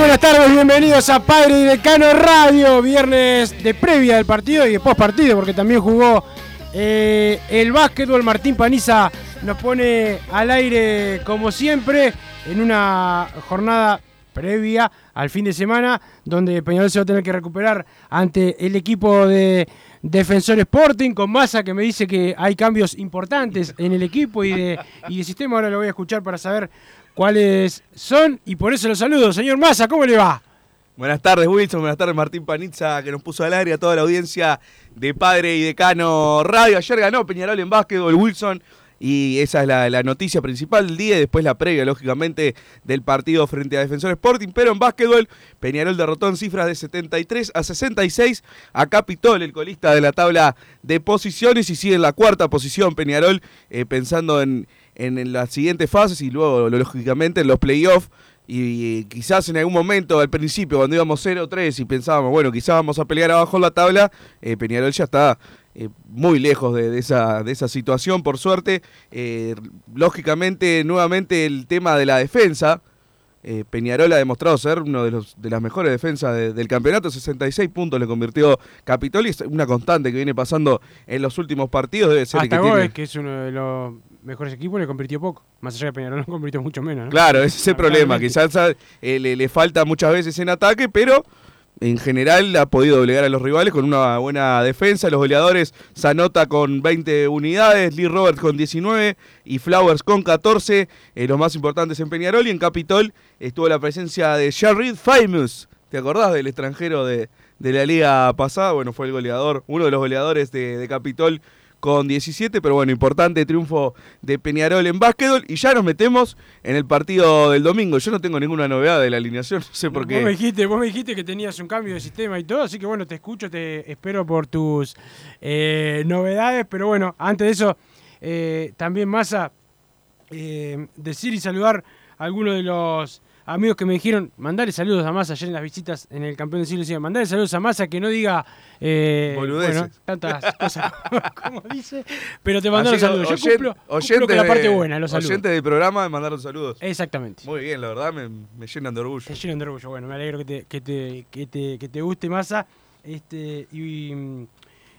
Buenas tardes, bienvenidos a Padre y Decano Radio, viernes de previa del partido y de post partido, porque también jugó eh, el básquetbol. Martín Paniza nos pone al aire como siempre en una jornada previa al fin de semana, donde Peñarol se va a tener que recuperar ante el equipo de Defensor Sporting, con Massa que me dice que hay cambios importantes en el equipo y de, y de sistema. Ahora lo voy a escuchar para saber cuáles son y por eso los saludo. Señor Massa, ¿cómo le va? Buenas tardes, Wilson. Buenas tardes, Martín Panizza, que nos puso al aire a toda la audiencia de Padre y Decano Radio. Ayer ganó Peñarol en básquetbol, Wilson. Y esa es la, noticia principal del día y después la previa, lógicamente, del partido frente a Defensor Sporting. Pero en básquetbol, Peñarol derrotó en cifras de 73 a 66 a Capitol, el colista de la tabla de posiciones, y sigue en la cuarta posición Peñarol, eh, pensando en, en, las siguientes fases y luego, lógicamente, en los playoffs. Y, quizás en algún momento, al principio, cuando íbamos 0-3 y pensábamos, bueno, quizás vamos a pelear abajo en la tabla, eh, Peñarol ya está eh, muy lejos de, de esa, de esa situación, por suerte. Eh, lógicamente, nuevamente el tema de la defensa. Eh, Peñarol ha demostrado ser uno de, los, de las mejores defensas de- del campeonato. 66 puntos le convirtió Capitol y es una constante que viene pasando en los últimos partidos. Debe ser el Hasta que tiene- que es uno de los mejores equipos, le convirtió poco. Más allá de Peñarol no convirtió mucho menos. ¿no? Claro, ese es el problema. Quizás eh, le, le falta muchas veces en ataque, pero en general ha podido doblegar a los rivales con una buena defensa. Los goleadores Zanota con 20 unidades, Lee Roberts con 19 y Flowers con 14. eh, los más importantes en Peñarol y en Capitol estuvo la presencia de Sherrid Famous. ¿Te acordás del extranjero de, de la liga pasada? Bueno, fue el goleador, uno de los goleadores de, de Capitol con 17, pero bueno, importante triunfo de Peñarol en básquetbol y ya nos metemos en el partido del domingo. Yo no tengo ninguna novedad de la alineación, no sé por Vos me, qué. dijiste, vos me dijiste que tenías un cambio de sistema y todo, así que bueno, te escucho, te espero por tus eh, novedades, pero bueno, antes de eso, eh, también Massa, eh, decir y saludar a algunos de los amigos que me dijeron, mandarle saludos a Massa ayer en las visitas en el campeón del siglo XIX, mandarle saludos a Massa que no diga eh, bueno, tantas cosas como dice, pero te mandaron saludos. Yo oyen- cumplo, cumplo con la parte de- buena, los saludos. Oyentes del programa me mandaron saludos. Exactamente. Muy bien, la verdad me, me llenan de orgullo. Te llenan de orgullo. Bueno, me alegro que te, que te, que te, que te guste Massa. Este, y,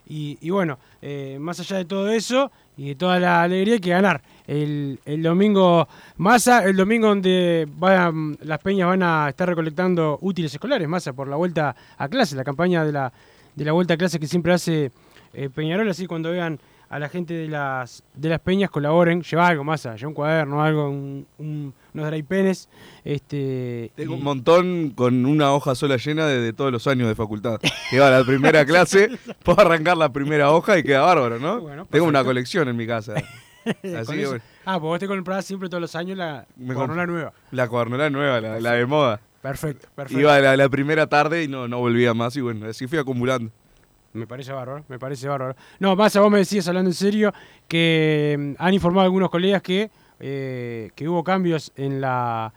y, y bueno, eh, más allá de todo eso y toda la alegría, que ganar. El, el domingo Massa, el domingo donde van, las peñas van a estar recolectando útiles escolares, Massa, por la vuelta a clase, la campaña de la, de la vuelta a clase que siempre hace eh, Peñarol, así cuando vean a la gente de las, de las peñas colaboren, lleva algo, Massa, lleva un cuaderno, algo, un, un- unos dry penes, este, Tengo y- un montón con una hoja sola llena de, de todos los años de facultad. Que va a la primera clase, puedo arrancar la primera hoja y queda bárbaro, ¿no? Bueno, Tengo una colección en mi casa. Así que bueno, Ah, pues vos te comprás siempre todos los años la Me cuadernola nueva. la cuadernola nueva, la, la de moda. Perfecto, perfecto. Iba a la, la primera tarde y no, no volvía más y bueno, así fui acumulando. Me parece bárbaro, me parece bárbaro. No, más vos me decías, hablando en serio, que mm, han informado algunos colegas que, eh, que hubo cambios en la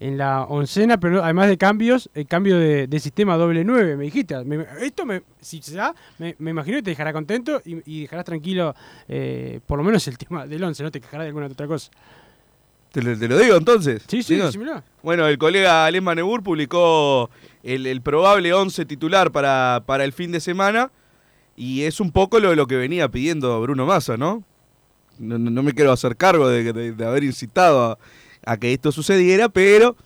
en la oncena, pero además de cambios, el cambio de, de sistema doble 9, me dijiste. Me- esto, me, si se da, me, me imagino que te dejará contento y, y dejarás tranquilo, eh, por lo menos el tema del 11, no te quejarás de alguna otra cosa. ¿Te, lo- te lo digo entonces? Sí, sí. Bueno, el colega Alem Manebur publicó el, el probable 11 titular para, para el fin de semana y es un poco lo, lo que venía pidiendo Bruno Massa, ¿no? No, me quiero hacer cargo de, haber incitado a, que esto sucediera, pero,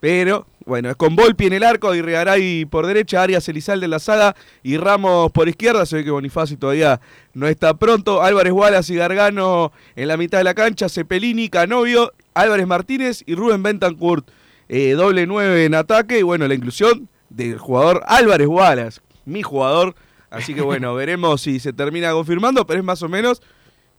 pero, bueno, es con Volpi en el arco, Irregaray por derecha, Arias Elizalde en la saga y Ramos por izquierda. Se ve que Bonifaci todavía no está pronto. Álvarez Wallace y Gargano en la mitad de la cancha, Cepelini, Canovio, Álvarez Martínez y Rubén Bentancourt. eh, doble 9 en ataque y bueno, la inclusión del jugador Álvarez Wallace, mi jugador. Así que bueno, veremos si se termina confirmando, pero es más o menos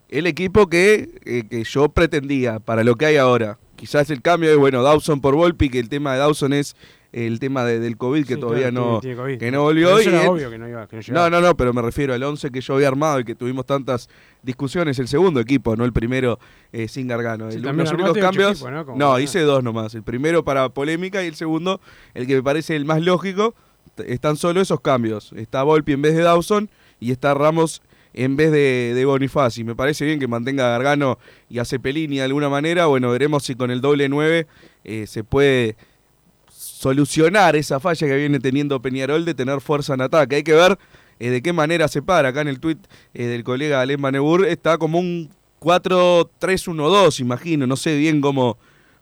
el equipo que, eh, que yo pretendía para lo que hay ahora. Quizás el cambio es, bueno, Dawson por Volpi, que el tema de Dawson es el tema de- del COVID, que Sí, todavía claro, no, tiene- tiene COVID. que no volvió. Eso y era obvio que no iba- que no no, llegaba. no, no, pero me refiero al 11 que yo había armado y que tuvimos tantas discusiones, el segundo equipo, no el primero eh, sin Gargano. Sí, El- los únicos cambios, equipos, ¿no? No, hice dos nomás. El primero para polémica y el segundo, el que me parece el más lógico, están solo esos cambios. Está Volpi en vez de Dawson y está Ramos en vez de, de Bonifaci. Me parece bien que mantenga a Gargano y a Cepelini de alguna manera. Bueno, veremos si con el doble 9 eh, se puede solucionar esa falla que viene teniendo Peñarol de tener fuerza en ataque. Hay que ver eh, de qué manera se para. Acá en el tuit eh, del colega Alem Manebur está como un 4-3-1-2, imagino. No sé bien cómo,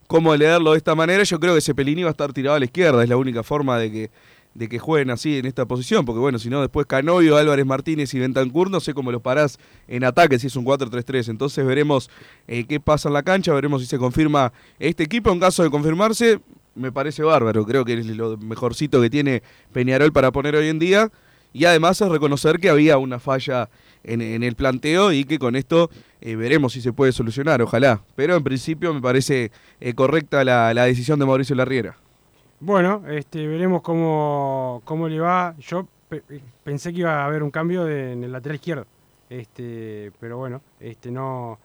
cómo leerlo de esta manera. Yo creo que Cepelini va a estar tirado a la izquierda. Es la única forma de que, de que jueguen así en esta posición. Porque bueno, si no, después Canovio, Álvarez Martínez y Bentancur, no sé cómo los parás en ataque si es un 4-3-3. Entonces veremos eh, qué pasa en la cancha. Veremos si se confirma este equipo. En caso de confirmarse, me parece bárbaro. Creo que es lo mejorcito que tiene Peñarol para poner hoy en día. Y además es reconocer que había una falla en, el planteo y que con esto eh, veremos si se puede solucionar, ojalá. Pero en principio me parece eh, correcta la decisión de Mauricio Larriera. Bueno, este, veremos cómo, cómo le va. Yo pe- pensé que iba a haber un cambio en el lateral izquierdo. Este, pero bueno, este no,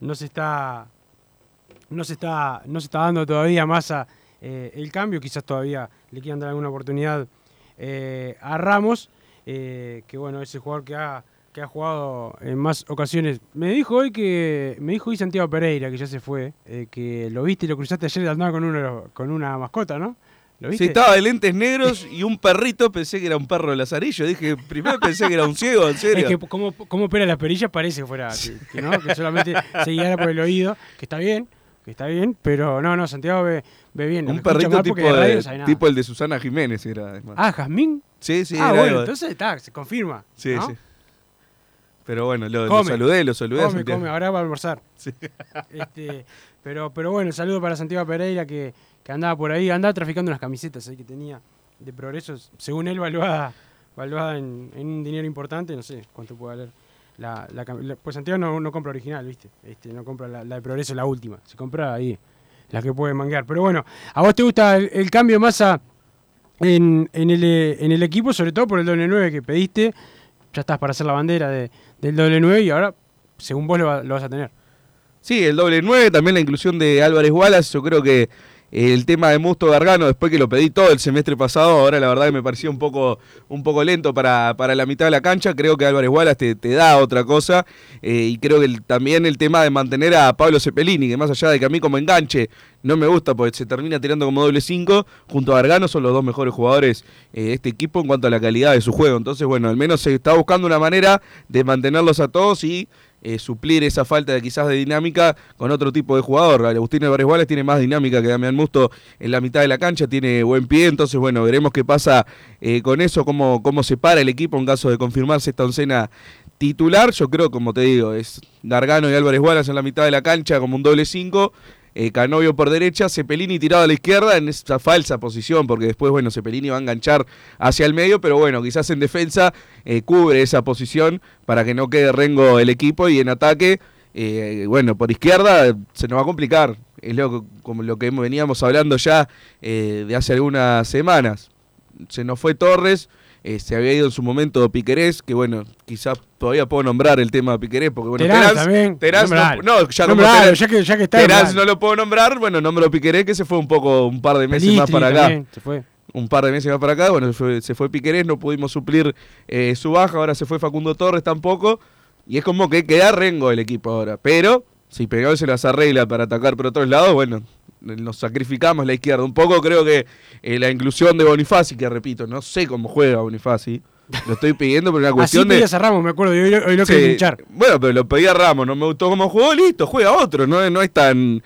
no se está no se está no se está dando todavía más a, eh, el cambio, quizás todavía le quieran dar alguna oportunidad eh, a Ramos, eh, que bueno, ese jugador que ha que ha jugado en más ocasiones. Me dijo hoy que me dijo hoy Santiago Pereira que ya se fue, eh, que lo viste y lo cruzaste ayer andaba con uno con una mascota, ¿no? ¿Lo Sí, estaba de lentes negros y un perrito, pensé que era un perro de lazarillo. Dije, primero pensé que era un ciego, en serio. Es que como, como opera las perillas parece que fuera que, que no, que solamente se guiara por el oído, que está bien, que está bien, pero no, no, Santiago ve, ve bien. un Lo perrito tipo, porque de radio de- no sabe nada. tipo el de Susana Jiménez era además. Ah, Jazmín. Sí, sí, ah, era bueno, de- entonces está, se confirma. Sí, ¿no? sí. Pero bueno, lo, lo Come. saludé, lo saludé. Come, Santiago. come, ahora va a almorzar. Sí. Este, pero, pero bueno, saludo para Santiago Pereira que, que andaba por ahí, andaba traficando unas camisetas ahí que tenía de progresos, según él valuada, valuada en, un dinero importante, no sé cuánto puede valer. La, la pues Santiago no, no compra original, ¿viste? Este, no compra la, de progreso, la última. Se compra ahí la que puede manguear. Pero bueno, ¿a vos te gusta el, cambio de masa en, en, el, en el equipo, sobre todo por el doble 9 que pediste? Ya estás para hacer la bandera de, del doble 9 y ahora, según vos, lo vas a tener. Sí, el doble 9, también la inclusión de Álvarez Wallace. Yo creo que el tema de Musto Gargano, después que lo pedí todo el semestre pasado, ahora la verdad que me parecía un poco, un poco lento para, para la mitad de la cancha. Creo que Álvarez Wallace te, da otra cosa. eh, y creo que también el tema de mantener a Pablo Cepelini, que más allá de que a mí como enganche no me gusta porque se termina tirando como doble 5, junto a Gargano son los dos mejores jugadores eh, de este equipo en cuanto a la calidad de su juego. Entonces, bueno, al menos se está buscando una manera de mantenerlos a todos y eh, suplir esa falta de quizás de dinámica con otro tipo de jugador. Agustín Álvarez Wallace tiene más dinámica que Damián Musto en la mitad de la cancha, tiene buen pie, entonces bueno, veremos qué pasa eh, con eso, cómo, cómo se para el equipo en caso de confirmarse esta oncena titular. Yo creo, como te digo, es Gargano y Álvarez Wallace en la mitad de la cancha como un doble 5. Eh, Canovio por derecha, Cepelini tirado a la izquierda en esa falsa posición, porque después, bueno, Cepelini va a enganchar hacia el medio, pero bueno, quizás en defensa eh, cubre esa posición para que no quede rengo el equipo y en ataque, eh, bueno, por izquierda se nos va a complicar. Es lo, como lo que veníamos hablando ya de hace algunas semanas. Se nos fue Torres, eh, se había ido en su momento Piquerés, que bueno, quizás todavía puedo nombrar el tema de Piquerés, porque bueno, Terán Terán, también, Terán no, ya Terán- que- ya que está, Terán no lo puedo nombrar, bueno, nombro Piquerés, que se fue un poco, un par de meses más para acá también, se fue. un par de meses más para acá. Bueno, se fue, se fue Piquerés, no pudimos suplir eh, su baja. Ahora se fue Facundo Torres tampoco. Y es como que queda rengo el equipo ahora. Pero si Peñarol se las arregla para atacar por otros lados, bueno, nos sacrificamos la izquierda. Un poco creo que eh, la inclusión de Bonifaci, que repito, no sé cómo juega Bonifaci. Lo estoy pidiendo por una Así cuestión de. pedías a Ramos, me acuerdo, hoy, hoy lo Sí, quería hinchar. Bueno, pero lo pedía Ramos, no me gustó cómo jugó, listo, juega otro, no, es- no es tan,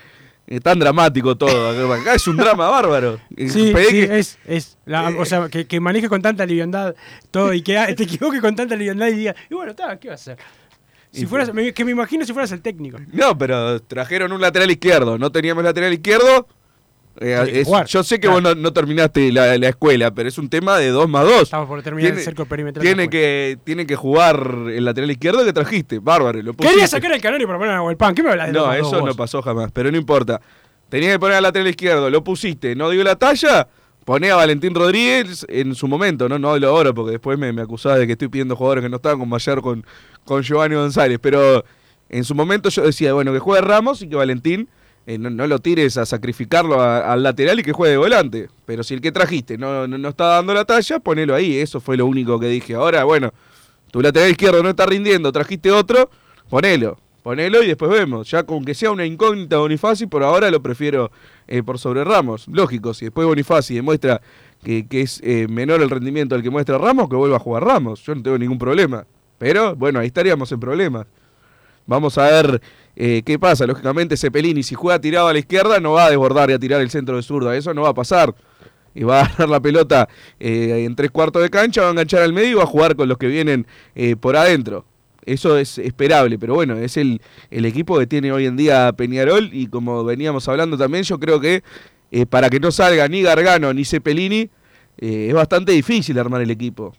eh, tan dramático todo. Acá es un drama bárbaro. Sí, Pedí sí, que- es, es la- o sea, que, que maneje con tanta liviandad todo y que te equivoque con tanta liviandad y diga, y bueno, está, ¿qué va a hacer? Si fueras, me- que me imagino si fueras el técnico. No, pero trajeron un lateral izquierdo. No teníamos lateral izquierdo. Eh, Tiene es- yo sé que claro. vos no, no terminaste la, la escuela, pero es un tema de 2 más 2. Estamos por terminar el cerco perimetral. Tiene que, tiene que jugar el lateral izquierdo que trajiste. Bárbaro, lo. Quería sacar al Canario para poner a Huelpan. ¿Qué me hablas de No, eso dos no pasó jamás, pero no importa. Tenías que poner al lateral izquierdo, lo pusiste, no dio la talla, poné a Valentín Rodríguez en su momento, no, no hablo ahora porque después me, me acusaba de que estoy pidiendo jugadores que no estaban como ayer con, con Giovanni González, pero en su momento yo decía, bueno, que juegue Ramos y que Valentín eh, no, no lo tires a sacrificarlo al lateral y que juegue de volante. Pero si el que trajiste no, no, no está dando la talla, ponelo ahí, eso fue lo único que dije. Ahora, bueno, tu lateral izquierdo no está rindiendo, trajiste otro, ponelo. Ponelo y después vemos. Ya con que sea una incógnita Bonifaci, por ahora lo prefiero eh, por sobre Ramos. Lógico, si después Bonifaci demuestra que, es eh, menor el rendimiento del que muestra Ramos, que vuelva a jugar Ramos. Yo no tengo ningún problema. Pero bueno, ahí estaríamos en problemas. Vamos a ver eh, qué pasa. Lógicamente, Cepelini, si juega tirado a la izquierda, no va a desbordar y a tirar el centro de zurda. Eso no va a pasar. Y va a agarrar la pelota en tres cuartos de cancha, va a enganchar al medio y va a jugar con los que vienen por adentro. Eso es esperable, pero bueno, es el, el equipo que tiene hoy en día Peñarol y como veníamos hablando también, yo creo que eh, para que no salga ni Gargano ni Cepelini, eh, es bastante difícil armar el equipo.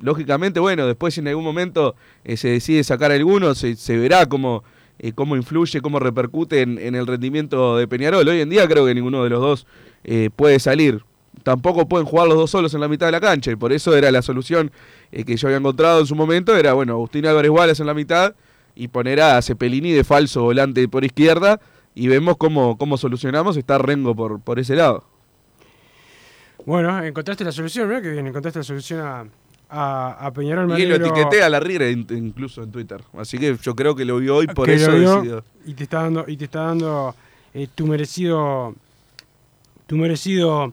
Lógicamente, bueno, después en algún momento eh, se decide sacar alguno, se, verá cómo, cómo influye, cómo repercute en, en el rendimiento de Peñarol. Hoy en día creo que ninguno de los dos puede salir. Tampoco pueden jugar los dos solos en la mitad de la cancha y por eso era la solución eh, que yo había encontrado en su momento, era, bueno, Agustín Álvarez Wallace en la mitad y poner a Cepelini de falso volante por izquierda y vemos cómo, cómo solucionamos, está Rengo por, por ese lado. Bueno, encontraste la solución, ¿verdad? Que bien, encontraste la solución a, a, a Peñarol. Y lo etiqueté a la in- incluso en Twitter. Así que yo creo que lo vio hoy, por que eso lo vio. Y te está dando, y te está dando eh, tu merecido. Tu merecido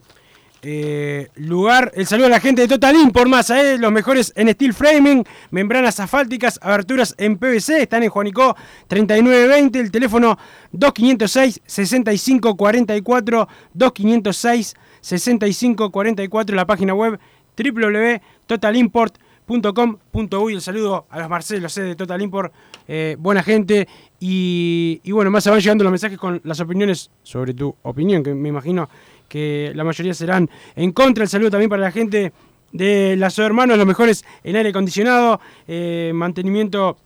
eh, lugar. El saludo a la gente de Total Import Masa, eh, los mejores en steel framing, membranas asfálticas, aberturas en PVC, están en Juanico 3920, el teléfono 2506 6544 2506 6544, la página web www.totalimport.com.uy. El saludo a los Marcelos eh, de Total Import, eh, buena gente. Y, y bueno, más van llegando los mensajes con las opiniones sobre tu opinión, que me imagino que la mayoría serán en contra. El saludo también para la gente de las hermanos, los mejores en aire acondicionado, eh, mantenimiento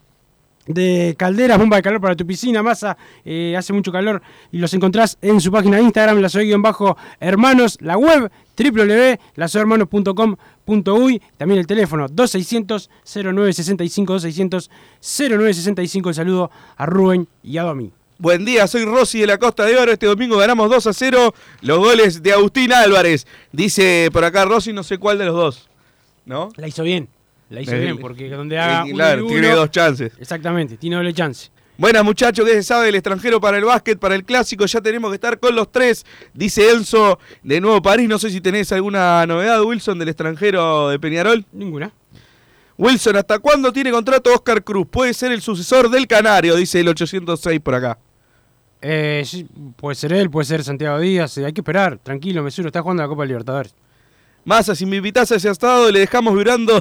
de calderas, bomba de calor para tu piscina, masa, eh, hace mucho calor y los encontrás en su página de Instagram, la bajo hermanos, la web www.lasoyhermanos.com.uy, también el teléfono 2600 0965 2600 0965, el saludo a Rubén y a Domi. Buen día, soy Rossi de la Costa de Oro. Este domingo ganamos 2 a 0 los goles de Agustín Álvarez. Dice por acá Rossi, no sé cuál de los dos. ¿No? La hizo bien, la hizo Eh, bien, porque donde haga eh, claro, uno- tiene dos chances. Exactamente, tiene doble chance. Buenas muchachos, que se sabe del extranjero para el básquet, para el clásico, ya tenemos que estar con los tres, dice Enzo de Nuevo París. No sé si tenés alguna novedad, Wilson, del extranjero de Peñarol. Ninguna. Wilson, ¿hasta cuándo tiene contrato Oscar Cruz? Puede ser el sucesor del Canario, dice el 806 por acá. Eh, sí, puede ser él, puede ser Santiago Díaz, eh, hay que esperar, tranquilo, Mesuro, está jugando la Copa Libertadores. Massa, si me invitás a ese estado, le dejamos vibrando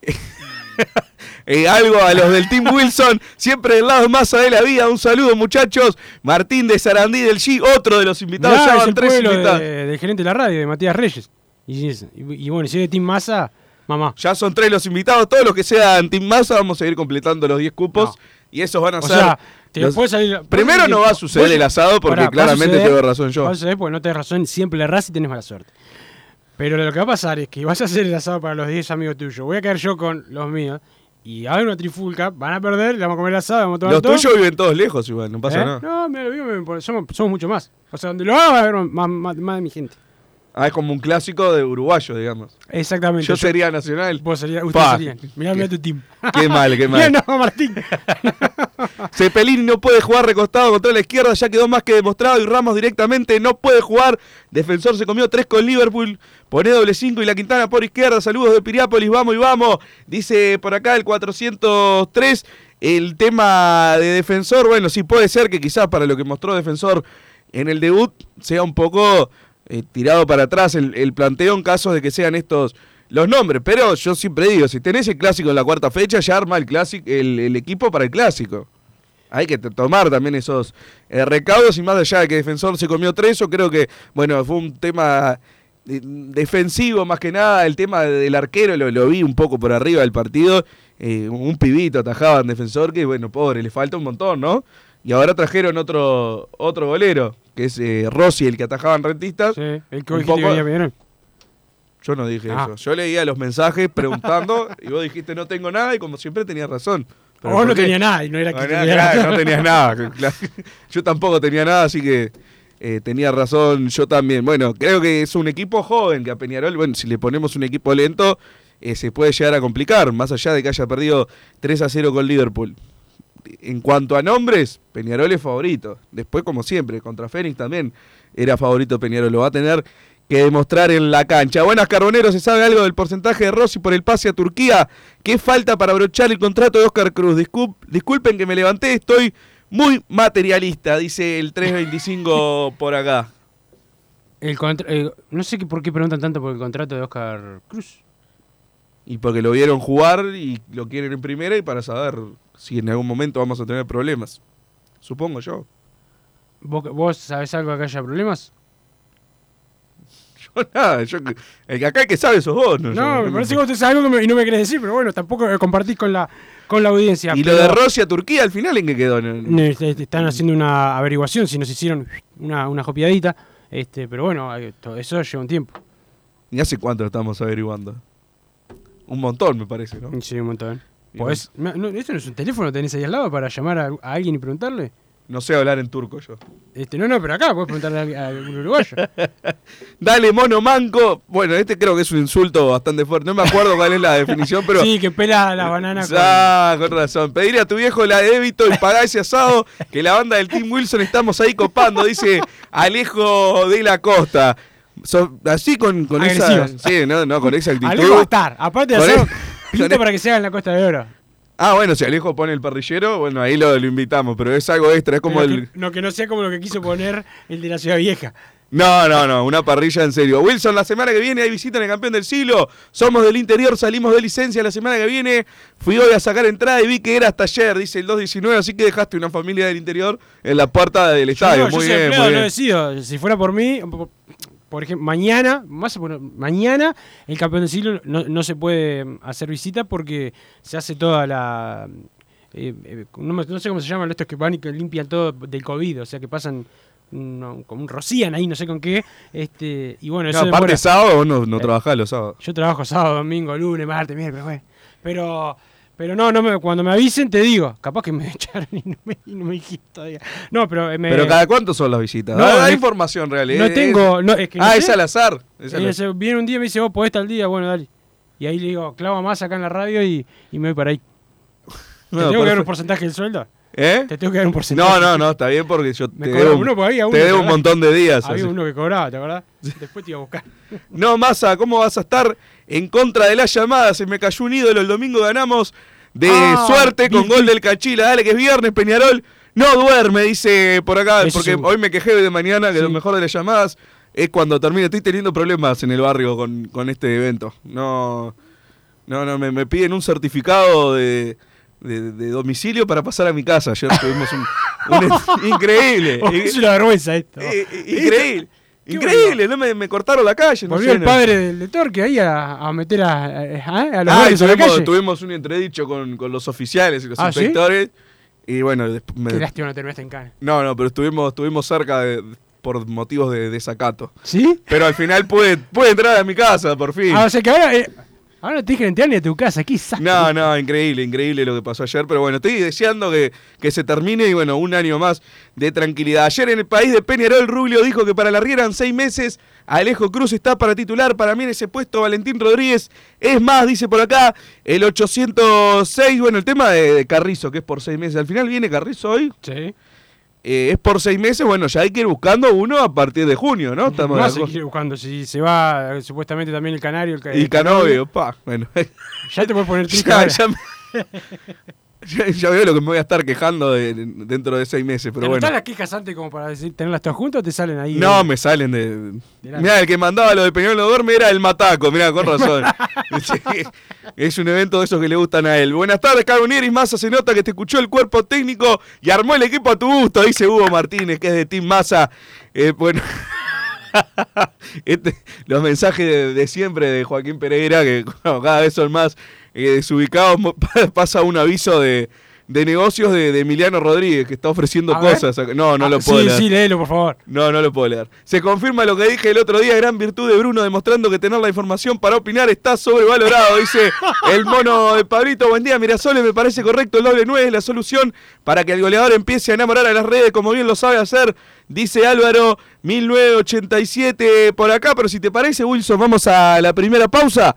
eh, algo a los del Team Wilson. Siempre del lado Massa de la vida. Un saludo, muchachos. Martín de Sarandí del G, otro de los invitados. Mirá, ya van tres invitados. de- del gerente de la radio, de Matías Reyes. Y, y- y bueno, si es de Team Massa, mamá. Ya son tres los invitados. Todos los que sean Team Massa, vamos a ir completando los 10 cupos. Y esos van a O ser. sea, te los- puede salir- Primero no va a suceder el asado porque Pará, claramente suceder- tengo razón yo. Va a suceder porque no tenés razón, siempre le errás y tenés mala suerte. Pero lo que va a pasar es que vas a hacer el asado para los 10 amigos tuyos. Voy a quedar yo con los míos. Y haber una trifulca, van a perder, le vamos a comer el asado, vamos a tomar Los todo. tuyos viven todos lejos igual, no pasa ¿Eh? nada. No, mira, lo somos, somos mucho más. O sea, donde lo haga va a haber más, más- más de mi gente. Ah, es como un clásico de uruguayo, digamos. Exactamente. Yo sería nacional. Vos serías, ustedes Pa. serían. Mirá, mirá tu team. Qué mal, qué mal. No, Martín. Cepelini no puede jugar recostado contra la izquierda, ya quedó más que demostrado y Ramos directamente no puede jugar. Defensor se comió tres con Liverpool. Pone doble 5 y la Quintana por izquierda. Saludos de Piriápolis, vamos y vamos. Dice por acá el 403. El tema de defensor, bueno, sí puede ser que quizás para lo que mostró defensor en el debut sea un poco eh, tirado para atrás el, el planteo en caso de que sean estos los nombres. Pero yo siempre digo, si tenés el clásico en la cuarta fecha, ya arma el, clásico, el, el equipo para el clásico. Hay que tomar también esos eh, recaudos y más allá de que Defensor se comió tres, yo creo que, bueno, fue un tema eh, defensivo más que nada, el tema del arquero lo, lo vi un poco por arriba del partido, eh, un pibito atajaba en Defensor que, bueno, pobre, le falta un montón, ¿no? Y ahora trajeron otro otro golero, que es eh, Rossi, el que atajaba en Rentistas. Sí, el que hoy poco- venía Peñarol. Yo no dije Ah. eso. Yo leía los mensajes preguntando y vos dijiste no tengo nada y como siempre tenías razón. Pero Vos ¿por no tenías nada y no era que No, tenía nada, nada. no tenías nada. Yo tampoco tenía nada, así que eh, tenía razón yo también. Bueno, creo que es un equipo joven que a Peñarol, bueno, si le ponemos un equipo lento, eh, se puede llegar a complicar, más allá de que haya perdido 3 a 0 con Liverpool. En cuanto a nombres, Peñarol es favorito. Después, como siempre, contra Fénix también era favorito Peñarol. Lo va a tener que demostrar en la cancha. Buenas, Carboneros. ¿Se sabe algo del porcentaje de Rossi por el pase a Turquía? ¿Qué falta para abrochar el contrato de Oscar Cruz? Discul- disculpen que me levanté, estoy muy materialista, dice el 325 por acá. El contra- eh, no sé por qué preguntan tanto por el contrato de Oscar Cruz. Y porque lo vieron jugar y lo quieren en primera y para saber si en algún momento vamos a tener problemas. Supongo yo. ¿Vos, vos sabés algo de que haya problemas? Yo nada, yo, el que acá el que sabe sos vos. No, No, Yo- me parece que vos tenés algo y no me querés decir, pero bueno, tampoco lo compartís con la, con la audiencia. Y lo de Rossi a Turquía al final en qué quedó. No- No, este- este, Están haciendo una averiguación, si nos hicieron una, una copiadita. Este, pero bueno, eh, todo eso lleva un tiempo. ¿Y hace cuánto lo estamos averiguando? Un montón, me parece, ¿no? Sí, un montón. Me- no, ¿Esto no es un teléfono tenés ahí al lado para llamar a, a alguien y preguntarle? No sé hablar en turco yo. Este, no, no, pero acá podés preguntarle a, a un uruguayo. Dale, mono manco. Bueno, este creo que es un insulto bastante fuerte. No me acuerdo cuál es la definición, pero. sí, que pela la banana con... Ah, con razón. Pedirle a tu viejo la débito y pagar ese asado que la banda del Team Wilson estamos ahí copando, dice Alejo de la Costa. So- así con, con esa. Sí, no, no, con esa actitud. Alejo va a estar. Aparte de hacer, el- el- para que se haga en la Costa de Oro. Ah, bueno, si Alejo pone el parrillero, bueno, ahí lo, lo invitamos, pero es algo extra, es como Pero el. que, no, que no sea como lo que quiso poner el de la Ciudad Vieja. No, no, no, una parrilla en serio. Wilson, la semana que viene hay visita en el campeón del siglo. Somos del interior, salimos de licencia la semana que viene. Fui hoy a sacar entrada y vi que era hasta ayer, dice el 219, así que dejaste una familia del interior en la puerta del Yo, estadio. yo muy soy bien, empleado, muy no decido. Si fuera por mí, por, ejemplo, mañana, más por- mañana, el campeón del siglo no, no se puede hacer visita porque se hace toda la. eh, eh, no, no sé cómo se llaman estos que van y que limpian todo del COVID, o sea que pasan no, como un rocían ahí, no sé con qué. Este, y bueno, No, eso aparte demora- sábado vos no, no Eh, trabajás los sábados. Yo trabajo sábado, domingo, lunes, martes, miércoles. Pero, pero no, no me, cuando me avisen te digo. Capaz que me echaron y no me, y no me dijiste todavía. No, pero eh, me. Pero cada cuánto son las visitas. No, no- información real. no tengo. no, es que no ah, sé. es al azar. es al Eh, azar. viene un día y me dice, vos podés tal día, bueno, dale. Y ahí le digo, clava más acá en la radio y, y me voy para ahí. ¿Te tengo que dar un porcentaje del sueldo? ¿Eh? Te tengo que dar un porcentaje. No, no, no, está bien porque yo te debo, uno, te debo ¿te un acordás? montón de días. Había así. uno que cobraba, ¿te acordás? Después te iba a buscar. No, Massa, ¿cómo vas a estar en contra de las llamadas? Se me cayó un ídolo, el domingo ganamos de Ah, suerte con gol del Cachila. Dale, que es viernes, Peñarol. No duerme, dice por acá, Eso porque seguro. hoy me quejé de mañana que Sí. lo mejor de las llamadas es cuando termine. Estoy teniendo problemas en el barrio con, con este evento. No, no, no, me, me piden un certificado de, de- de domicilio para pasar a mi casa. Ayer tuvimos un... un- increíble. Oh, es una vergüenza esto. Eh, eh, increíble. Increíble, no me, me cortaron la calle. Volvió el padre del de Torque ahí a, a meter a, a, a los Ah, a la tuvimos, calle. tuvimos un entredicho con, con los oficiales y los ¿Ah, sí? inspectores. Y bueno, después me- Qué lástima no terminaste en Cana. no, no, pero estuvimos, estuvimos cerca de, por motivos de desacato. ¿Sí? Pero al final pude, pude entrar a mi casa, por fin. Ah, o sea que ahora, eh, ahora no te dejan entrar ni a tu casa, quizás. No, no, increíble, increíble lo que pasó ayer. Pero bueno, estoy deseando que, que se termine y bueno, un año más de tranquilidad. Ayer en el país de Peñarol, Rubio dijo que para la Riera eran seis meses. Alejo Cruz está para titular. Para mí en ese puesto, Valentín Rodríguez. Es más, dice por acá, el 806. Bueno, el tema de, de Carrizo, que es por seis meses. Al final viene Carrizo hoy. Sí. Eh, es por seis meses. Bueno, ya hay que ir buscando uno a partir de junio, ¿no? Estamos No se acuerdo. quiere buscando, si se va supuestamente también el canario. El, ca- Y el Canovio, pa. Bueno. Ya te puedes poner triste. ya, ya me- ya- ya veo lo que me voy a estar quejando de- dentro de seis meses, pero ¿Te bueno. anotás las quejas antes como para decir, tenerlas todas juntas o te salen ahí? No, eh? me salen de. Mirá, el que mandaba lo de Peñarol no duerme era el Mataco, mirá, con razón. Es un evento de esos que le gustan a él. Buenas tardes, Carbonieris. Massa se nota que te escuchó el cuerpo técnico y armó el equipo a tu gusto, dice Hugo Martínez, que es de Team Massa. Eh, bueno. Este, los mensajes de, de siempre de Joaquín Pereira, que bueno, cada vez son más eh, desubicados, pasa un aviso de, de negocios de, de Emiliano Rodríguez, que está ofreciendo cosas. No, no Ah, lo puedo Sí, leer. sí, léelo, por favor. No, no lo puedo leer. Se confirma lo que dije el otro día, gran virtud de Bruno, demostrando que tener la información para opinar está sobrevalorado, dice el mono de Pablito. Buen día, Mirasole, me parece correcto, el doble 9 es la solución para que el goleador empiece a enamorar a las redes como bien lo sabe hacer, dice Álvaro 1987 por acá, pero si te parece, Wilson, vamos a la primera pausa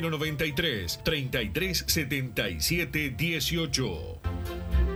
093 3377 18.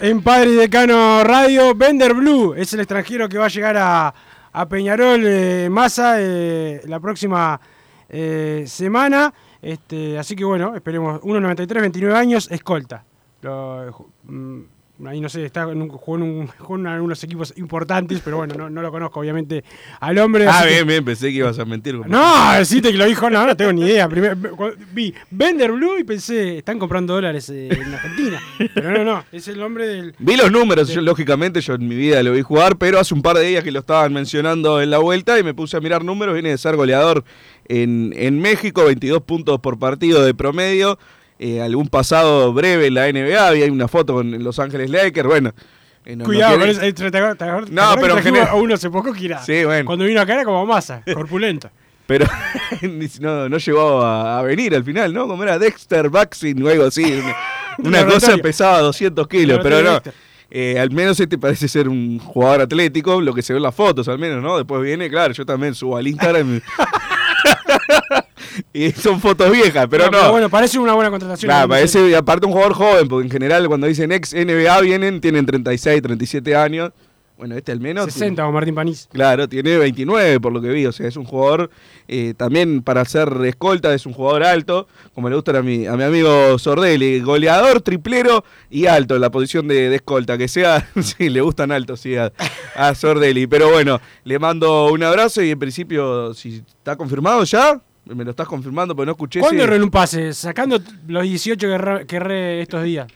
En Padre y Decano Radio. Bender Blue es el extranjero que va a llegar a, Peñarol eh, Massa eh, la próxima eh, semana. Este, así que bueno, esperemos. 1.93, 29 años, escolta. Lo- mm, ahí no sé, está en un- jugó en, un- jugó en algunos equipos importantes, pero bueno, no, no lo conozco obviamente al hombre. Ah, que- bien, bien, pensé que ibas a mentir. no, deciste que lo dijo, no, no tengo ni idea. Primero, vi Bender Blue y pensé, están comprando dólares eh, en Argentina. Pero no, no, es el nombre del. Vi los números, yo, lógicamente yo en mi vida lo vi jugar, pero hace un par de días que lo estaban mencionando en la vuelta y me puse a mirar números, viene de ser goleador en, en México, 22 puntos por partido de promedio, eh, algún pasado breve en la NBA, había una foto con Los Ángeles Lakers, bueno. eh, no- no Cuidado quiere- eh, ¿te te No, pero que a uno hace poco que. Sí, bueno. Cuando vino acá era como masa, corpulento. Pero no, no llegó a, a venir al final, ¿no? Como era Dexter Baxin o algo así. Una, una cosa pesaba 200 kilos, pero no. Eh, al menos este parece ser un jugador atlético, lo que se ve en las fotos al menos, ¿no? Después viene, claro, yo también subo al Instagram. y son fotos viejas, pero no. bueno, parece una buena contratación. Nah, parece y aparte un jugador joven, porque en general cuando dicen ex NBA vienen, tienen 36, 37 años. Bueno, este al menos. 60 como Martín Panís. Claro, tiene 29 por lo que vi, o sea, es un jugador eh, también para ser escolta, es un jugador alto, como le gusta a mi, a mi amigo Sordelli, goleador, triplero y alto en la posición de, de escolta, que sea, sí, le gustan altos, sí, a, a Sordelli, pero bueno, le mando un abrazo y en principio, si está confirmado ya, me lo estás confirmando, porque no escuché ¿Cuándo erró en un pase? Sacando los 18 que erré, que erré estos días.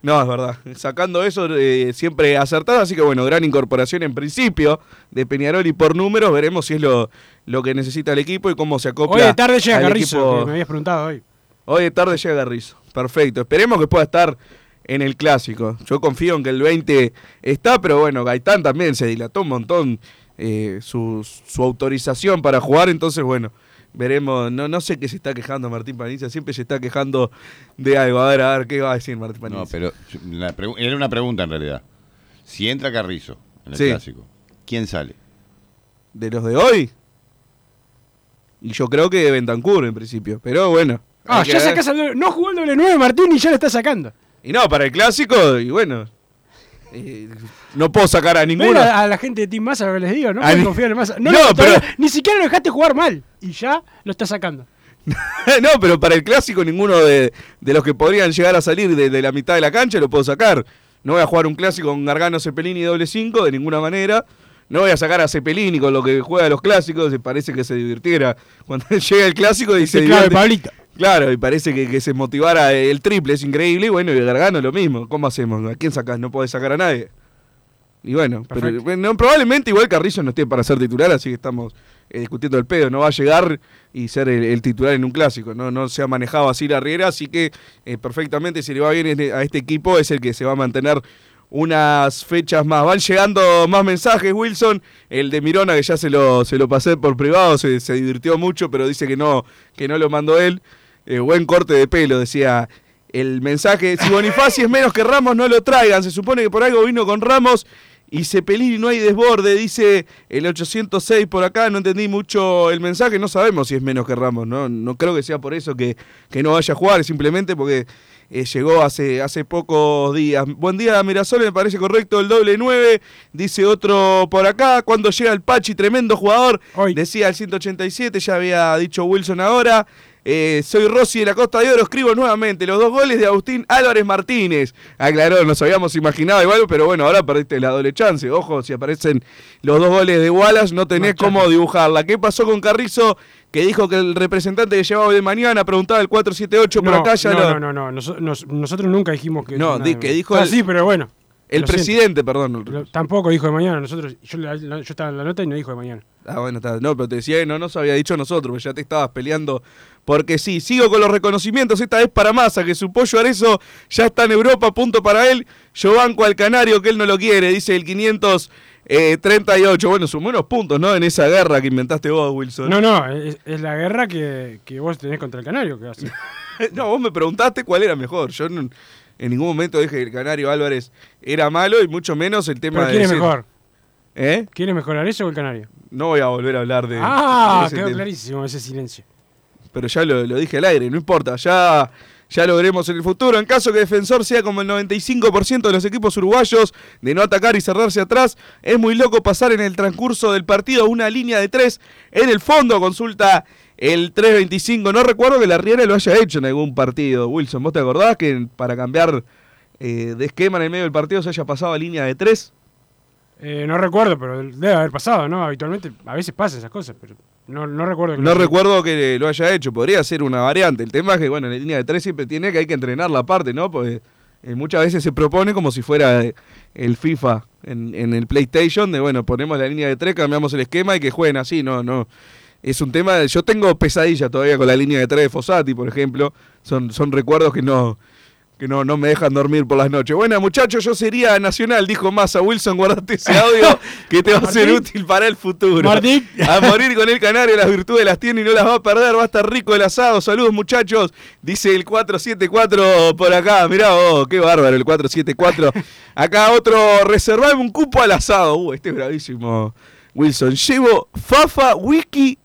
No, es verdad. Sacando eso, eh, siempre acertado. Así que bueno, gran incorporación en principio de Peñarol y por números veremos si es lo, lo que necesita el equipo y cómo se acopla. Hoy de tarde llega equipo. que me habías preguntado hoy. Hoy de tarde llega Garrizo. Perfecto. Esperemos que pueda estar en el clásico. Yo confío en que el 20 está, pero bueno, Gaitán también se dilató un montón eh, su, su autorización para jugar. Entonces, bueno, veremos. No, no sé qué se está quejando Martín Paniza. Siempre se está quejando de algo. A ver, a ver, ¿qué va a decir Martín Paniza? No, pero la era una pregunta en realidad. Si entra Carrizo en el Sí. clásico, ¿quién sale? ¿De los de hoy? Y yo creo que de Bentancur en principio. Pero bueno, Ah, ya sacás al doble- No jugó el doble 9 Martín y ya lo está sacando. Y no, para el clásico, y bueno. Eh, no puedo sacar a ninguno. A, a la gente de Team Massa lo que les digo, no pueden ni- confiar en Massa. No, No, no, todavía pero- ni siquiera lo dejaste jugar mal. Y ya lo está sacando. no, pero para el clásico ninguno de, de los que podrían llegar a salir de, de la mitad de la cancha lo puedo sacar. No voy a jugar un clásico con Gargano, Cepelini y doble 5 de ninguna manera. No voy a sacar a Cepelini con lo que juega los clásicos, parece que se divirtiera. Cuando llega el clásico y se Claro, divierte. Pablito. Claro, y parece que, que se motivara el triple, es increíble. Y bueno, y Gargano lo mismo. ¿Cómo hacemos? ¿A quién sacás? No podés sacar a nadie. Y bueno, pero, probablemente igual Carrillo no esté para ser titular, así que estamos eh, discutiendo el pedo. No va a llegar y ser el, el titular en un clásico. No, no se ha manejado así la riera, así que eh, perfectamente si le va bien este- a este equipo es el que se va a mantener unas fechas más. Van llegando más mensajes, Wilson. El de Mirona, que ya se lo, se lo pasé por privado, se, se divirtió mucho, pero dice que no, que no lo mandó él. Eh, buen corte de pelo, decía el mensaje. Si Bonifaci es menos que Ramos, no lo traigan. Se supone que por algo vino con Ramos y Cepelini no hay desborde, dice el 806 por acá. No entendí mucho el mensaje, no sabemos si es menos que Ramos. No, no creo que sea por eso que, que no vaya a jugar, simplemente porque eh, llegó hace, hace pocos días. Buen día, Mirasol, me parece correcto el doble 9. Dice otro por acá. Cuando llega el Pachi, tremendo jugador. Decía el 187, ya había dicho Wilson ahora. Eh, soy Rossi de la Costa de Oro, escribo nuevamente los dos goles de Agustín Álvarez Martínez. Aclaró, nos habíamos imaginado igual, pero bueno, ahora perdiste la doble chance. Ojo, si aparecen los dos goles de Wallace, no tenés cómo dibujarla. ¿Qué pasó con Carrizo? Que dijo que el representante que llevaba de mañana preguntaba el 478 por no, acá ya no, lo- no, no, no, Noso- nos- nosotros nunca dijimos que. No, di- que dijo Ah, el- sí, pero bueno. El siento. presidente, perdón. Lo- Tampoco dijo de mañana, nosotros. Yo, la- la- yo estaba en la nota y no dijo de mañana. Ah, bueno, está. No, pero te decía no nos había dicho nosotros, porque ya te estabas peleando. Porque sí, sigo con los reconocimientos, esta vez para Massa, que su pollo Arezo ya está en Europa, punto para él. Yo banco al canario que él no lo quiere, dice el 538. Bueno, son buenos puntos, ¿no? En esa guerra que inventaste vos, Wilson. No, no, es, es la guerra que, que vos tenés contra el canario. Que hace. no, vos me preguntaste cuál era mejor. Yo no- en ningún momento dije que el canario Álvarez era malo y mucho menos el tema ¿Pero de. quién es mejor? ¿Eh? ¿Quién es mejor, Arezo o el canario? No voy a volver a hablar de. Ah, quedó tema. clarísimo ese silencio. Pero ya lo, dije al aire, no importa, ya, ya lo veremos en el futuro. En caso que Defensor sea como el 95% de los equipos uruguayos de no atacar y cerrarse atrás, es muy loco pasar en el transcurso del partido una línea de tres en el fondo, consulta el 325. No recuerdo que la Riera lo haya hecho en algún partido. Wilson, ¿vos te acordás que para cambiar eh, de esquema en el medio del partido se haya pasado a línea de tres? Eh, no recuerdo, pero debe haber pasado, ¿no? Habitualmente, a veces pasan esas cosas, pero no, no recuerdo. que No lo- recuerdo que lo haya hecho, podría ser una variante. El tema es que, bueno, en la línea de tres siempre tiene que hay que entrenar la parte, ¿no? Porque eh, muchas veces se propone como si fuera eh, el FIFA en, en el PlayStation, de bueno, ponemos la línea de tres, cambiamos el esquema y que jueguen así, no, no. Es un tema, de- yo tengo pesadilla todavía con la línea de tres de Fossati, por ejemplo. Son, son recuerdos que no, que no, no me dejan dormir por las noches. Bueno, muchachos, yo sería nacional, dijo Massa Wilson, guardate ese audio que te va a ser útil para el futuro. Martín. A morir con el canario, las virtudes las tiene y no las va a perder, va a estar rico el asado. Saludos, muchachos. Dice el 474 por acá. Mirá qué bárbaro el 474. Acá otro, reservame un cupo al asado. Uh, este es bravísimo. Wilson, llevo Fafa, Wiki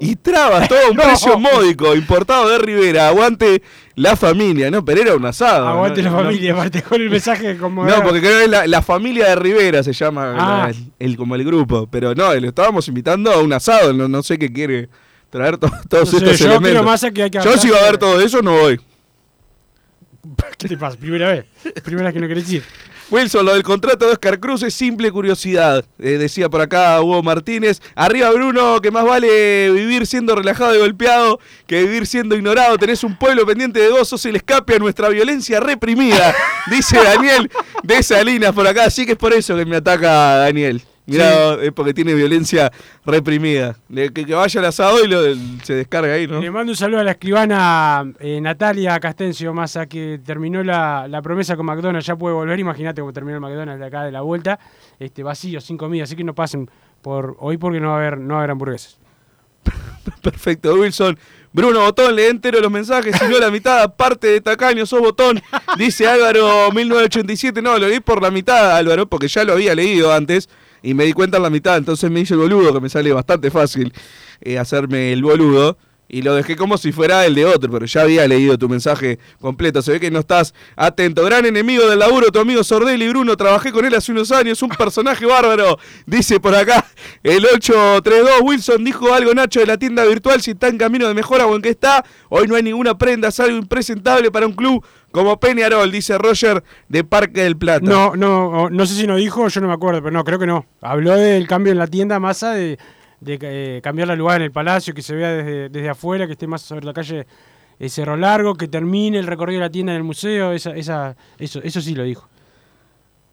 y Trabas, todo un No. precio módico, importado de Rivera. Aguante la familia, ¿no? Pero era un asado. Aguante ¿no? la familia, aparte con el mensaje como. no, porque creo que es la, la familia de Rivera se llama Ah. el, el- como el grupo. Pero no, lo estábamos invitando a un asado. No, no sé qué quiere traer to- todos estos yo elementos. creo más a que hay que yo si va a ver todo eso, no voy. ¿Qué te pasa? Primera vez. Primera vez que no querés ir. Wilson, lo del contrato de Oscar Cruz es simple curiosidad. Eh, decía por acá Hugo Martínez. Arriba Bruno, que más vale vivir siendo relajado y golpeado que vivir siendo ignorado. Tenés un pueblo pendiente de dos, sos el escape a nuestra violencia reprimida. Dice Daniel de Salinas por acá. Así que es por eso que me ataca Daniel. Es porque tiene violencia reprimida. Le- que, que vaya al asado y lo, se descarga ahí, ¿no? Le mando un saludo a la escribana eh, Natalia Castencio Massa, que terminó la, la promesa con McDonald's, ya puede volver. Imagínate cómo terminó el McDonald's de acá de la vuelta. Este, vacío, sin comida, así que no pasen por hoy porque no va a haber, no va a haber hamburguesas. Perfecto, Wilson. Bruno Botón, lee entero los mensajes, si no la mitad, aparte de tacaño, sos Botón. Dice Álvaro 1987, no, lo leí por la mitad, Álvaro, porque ya lo había leído antes y me di cuenta en la mitad, entonces me hice el boludo, que me sale bastante fácil eh, hacerme el boludo. Y lo dejé como si fuera el de otro, pero ya había leído tu mensaje completo. Se ve que no estás atento. Gran enemigo del laburo, tu amigo Sordelli Bruno. Trabajé con él hace unos años, un personaje bárbaro. Dice por acá el 832. Wilson dijo algo, Nacho, de la tienda virtual. Si está en camino de mejora o en qué está. Hoy no hay ninguna prenda, es algo impresentable para un club como Peñarol, dice Roger de Parque del Plata. No, no, no sé si no dijo, yo no me acuerdo, pero no, creo que no. Habló del cambio en la tienda masa de, de eh, cambiar la lugar en el palacio, que se vea desde, desde afuera, que esté más sobre la calle eh, Cerro Largo, que termine el recorrido de la tienda en el museo, esa, esa, eso, eso sí lo dijo.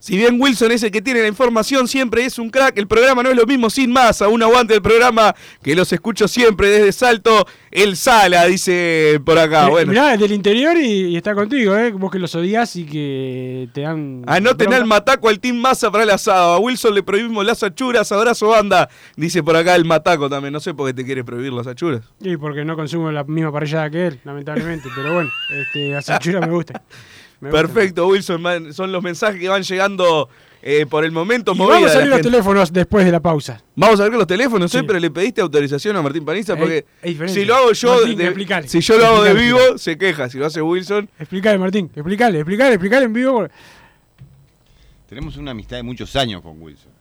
Si bien Wilson es el que tiene la información, siempre es un crack. El programa no es lo mismo sin masa. Un aguante del programa que los escucho siempre desde Salto. El Sala, dice por acá. Eh, bueno. Mirá, es del interior y, y está contigo, ¿eh? Vos que los odias y que te dan. Anoten bronca. al mataco al Team Massa para el asado. A Wilson le prohibimos las achuras. Abrazo banda. Dice por acá el mataco también. No sé por qué te quiere prohibir las achuras. Sí, porque no consumo la misma parrillada que él, lamentablemente. pero bueno, este, las achuras me gustan. Perfecto, Wilson. man, Son los mensajes que van llegando eh, por el momento. Y vamos a abrir los gente. teléfonos después de la pausa. Vamos a ver los teléfonos, Sí. ¿eh? pero le pediste autorización a Martín Paniza porque si lo hago yo, Martín, de- si yo lo hago de vivo, explicale. se queja. Si lo hace Wilson, Explícale, Martín, explícale, explícale, explícale en vivo. Tenemos una amistad de muchos años con Wilson.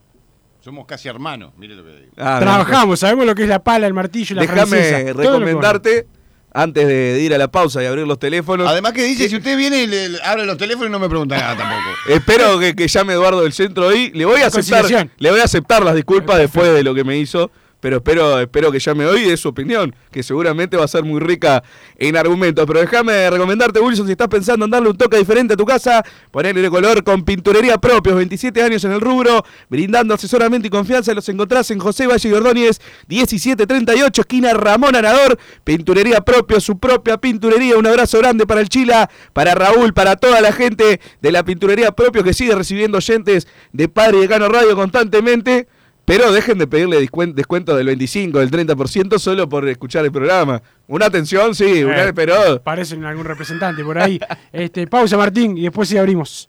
Somos casi hermanos, mire lo que digo. Ah, Trabajamos, sabemos lo que es la pala, el martillo, la francesa. déjame todo lo que recomendarte, antes de, ir a la pausa y abrir los teléfonos, Además que dice, si usted viene, le, le abre los teléfonos y no me pregunta nada tampoco. espero que, que llame Eduardo del centro ahí. Le voy a aceptar, le voy a aceptar las disculpas después de lo que me hizo. Pero espero, espero que llame hoy y dé su opinión, que seguramente va a ser muy rica en argumentos. Pero déjame recomendarte, Wilson, si estás pensando en darle un toque diferente a tu casa, ponerle de color con pinturería propios, 27 años en el rubro, brindando asesoramiento y confianza. Los encontrás en José Valle y Ordóñez, 1738, esquina Ramón Anador, pinturería propio, su propia pinturería. Un abrazo grande para el Chila, para Raúl, para toda la gente de la pinturería propio que sigue recibiendo oyentes de Padre y Decano Radio constantemente. Pero dejen de pedirle descuento del 25, del 30% solo por escuchar el programa. Una atención, sí, una- Eh, pero Parecen algún representante por ahí. este, pausa, Martín, y después sí abrimos.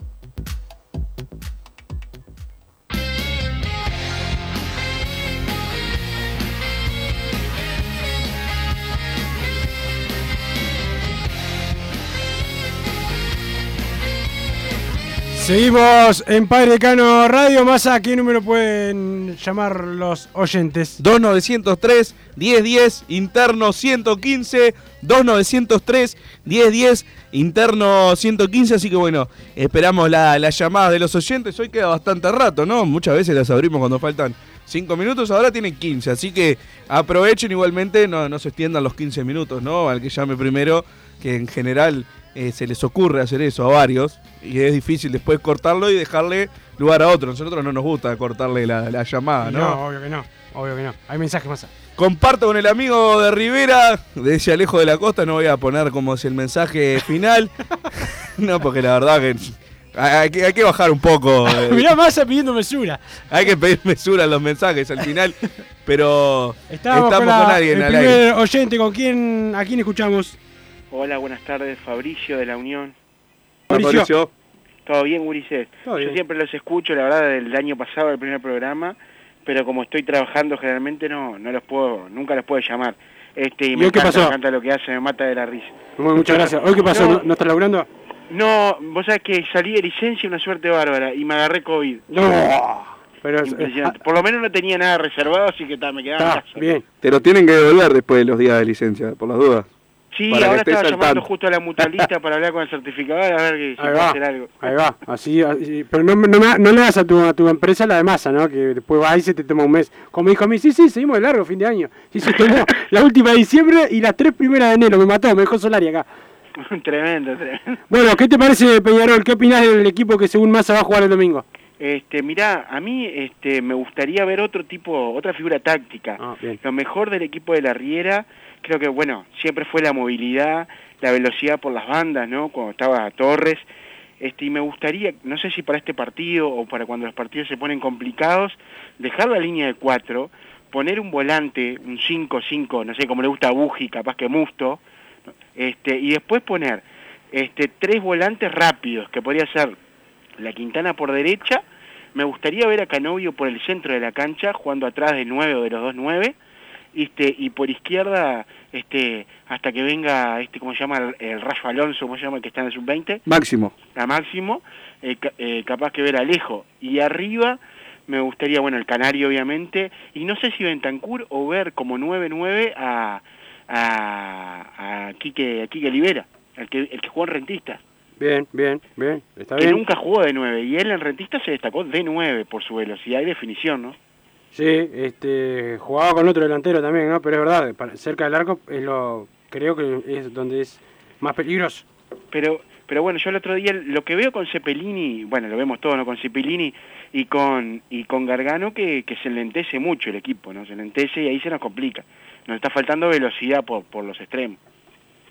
Seguimos en Padre Cano Radio. Más a qué número pueden llamar los oyentes. 2903 1010 interno 115 2903 1010 interno 115 así que bueno esperamos la, la llamada de los oyentes hoy queda bastante rato no muchas veces las abrimos cuando faltan 5 minutos ahora tienen 15 así que aprovechen igualmente no, no se extiendan los 15 minutos no al que llame primero que en general eh, se les ocurre hacer eso a varios y es difícil después cortarlo y dejarle lugar a otro. Nosotros no nos gusta cortarle la, la llamada, ¿no? No, obvio que no. Obvio que no. Hay mensajes más. Comparto con el amigo de Rivera, de ese Alejo de la Costa, no voy a poner como si el mensaje final. no, porque la verdad que hay que, hay que bajar un poco. eh. Mirá Massa pidiendo mesura. Hay que pedir mesura en los mensajes al final, pero Estábamos, con, la- alguien el al primer aire. oyente. ¿Con quién, ¿A quién escuchamos? Hola, buenas tardes, Fabricio de la Unión. Hola, Fabricio. ¿Todo bien, Ulises? Todo Yo bien. siempre los escucho, la verdad, del año pasado, el primer programa, pero como estoy trabajando generalmente no no los puedo, nunca los puedo llamar. Este, y ¿Y me hoy qué encanta, pasó? me encanta lo que hace, me mata de la risa. Bueno, muchas gracias. ¿Hoy qué pasó? No. ¿No, ¿No estás laburando? No, vos sabés que salí de licencia, una suerte bárbara, y me agarré COVID. No. Pero, Impresionante. Por lo menos no tenía nada reservado, así que ta, me quedaba en casa. bien. Te lo tienen que devolver después de los días de licencia, por las dudas. Sí, ahora estaba llamando tanto. justo a la mutualista para hablar con el certificador, a ver se Ahí va. hacer algo. Ahí va. Así, así- pero no, no, me- no le das a tu, a tu empresa la de masa, ¿no? Que después va y se te toma un mes. Como dijo a mí, sí, sí, seguimos de largo, fin de año. Sí, se tomó la última de diciembre y las tres primeras de enero. Me mató, me dejó Solari acá. tremendo, tremendo. Bueno, ¿qué te parece Peñarol? ¿Qué opinás del equipo que según Massa va a jugar el domingo? Este, mirá, a mí este, me gustaría ver otro tipo, otra figura táctica. Ah. Lo mejor del equipo de la Riera, creo que, bueno, siempre fue la movilidad, la velocidad por las bandas, ¿no? Cuando estaba Torres. Este, y me gustaría, no sé si para este partido o para cuando los partidos se ponen complicados, dejar la línea de cuatro, poner un volante, un 5-5, no sé, como le gusta a Buji, capaz que Musto, este, y después poner este, tres volantes rápidos, que podría ser la Quintana por derecha, me gustaría ver a Canovio por el centro de la cancha, jugando atrás de 9 o de los dos 9, este, y por izquierda, este, hasta que venga, este, ¿cómo se llama? El, el Rayo Alonso, ¿cómo se llama? El que está en el sub-20, Máximo. a Máximo, eh, eh, capaz que ver a Alejo. Y arriba me gustaría, bueno, el Canario obviamente, y no sé si Bentancur o ver como 9-9 a, a, a, Quique, a Quique Libera, el que, el que jugó en Rentistas, Bien, bien, bien. Está que bien. nunca jugó de 9, y él en Rentistas se destacó de 9 por su velocidad y definición, ¿no? Sí, este, jugaba con otro delantero también, ¿no? Pero es verdad, cerca del arco es lo, creo que es donde es más peligroso. Pero, pero bueno, yo el otro día lo que veo con Cepelini, bueno, lo vemos todo, ¿no? Con Cepelini y con y con Gargano que, que se lentece mucho el equipo, ¿no? Se lentece y ahí se nos complica. Nos está faltando velocidad por, por los extremos.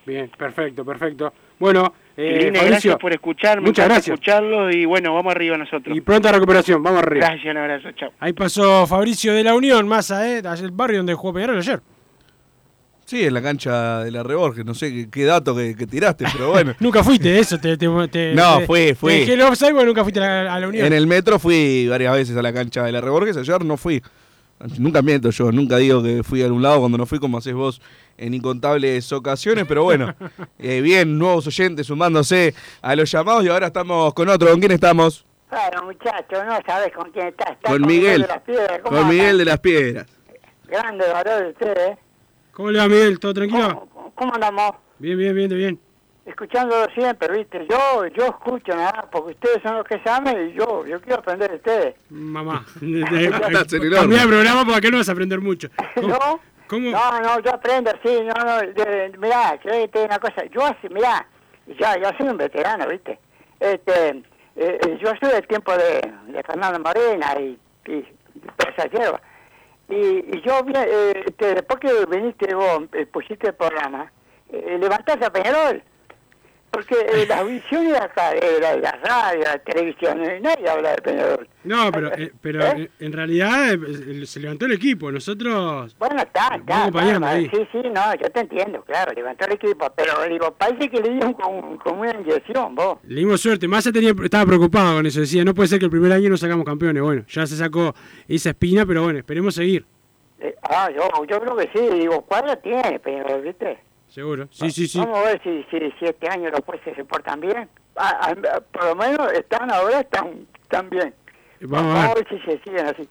Bien, perfecto, perfecto. Bueno, eh, Lina, gracias por escucharme, muchas gracias. escucharlo y bueno, vamos arriba nosotros. Y pronta recuperación, vamos arriba. Gracias, un abrazo, chao. Ahí pasó Fabricio de la Unión, Massa, ¿eh? Allá el barrio donde jugó Peñarol ayer. Sí, en la cancha de la Reborges, no sé qué, qué dato que, que tiraste, pero bueno. Nunca fuiste, eso te... te, te- No, fui, fui. Te dejé el offside porque nunca fuiste a la, a la Unión. En el metro fui varias veces a la cancha de la Reborges, ayer no fui. Nunca miento yo, nunca digo que fui a algún lado cuando no fui como haces vos en incontables ocasiones, pero bueno, eh, bien, nuevos oyentes sumándose a los llamados y ahora estamos con otro. ¿Con quién estamos? Claro, muchacho, no sabes con quién está. está Con Miguel. de las Piedras. ¿Cómo Con? Miguel de las Piedras. Grande valor usted, ¿eh? ¿Cómo le va, Miguel? ¿Todo tranquilo? ¿Cómo andamos? Bien, bien, bien, bien. Escuchándolo siempre, ¿viste? Yo yo escucho nada porque ustedes son los que saben y yo yo quiero aprender de ustedes. Mamá. Cambiar el programa porque acá no vas a aprender mucho. ¿No? No, no, yo aprendo, sí, no, no, de, mirá, diga una cosa, yo así, mirá, ya, yo soy un veterano, ¿viste? Este, eh, eh, yo soy del tiempo de, de Fernando Morena y, y. Y, y yo, eh, este, después que viniste vos, eh, pusiste el programa, eh, levantaste a Peñarol. Porque eh, las visiones de acá, de la, la radio, la televisión, eh, nadie habla de Peñarol. No, pero, eh, pero ¿Eh? en- realidad se levantó el equipo. Nosotros Bueno, está, está. Sí, sí, no, yo te entiendo, claro, levantó el equipo, pero digo, parece que le dieron con, con una inyección, vos. le dimos suerte. Massa tenía, estaba preocupado con eso. Decía, no puede ser que el primer año no sacamos campeones. Bueno, ya se sacó esa espina, pero bueno, esperemos seguir. Ah, yo, yo creo que sí, digo, cuadra tiene, pero, ¿viste? Seguro. Sí, sí, sí. Vamos a ver si, si, si este año los jueces se portan bien. Ah, ah, por lo menos están ahora, están, están bien. Vamos a ver. si se siguen así.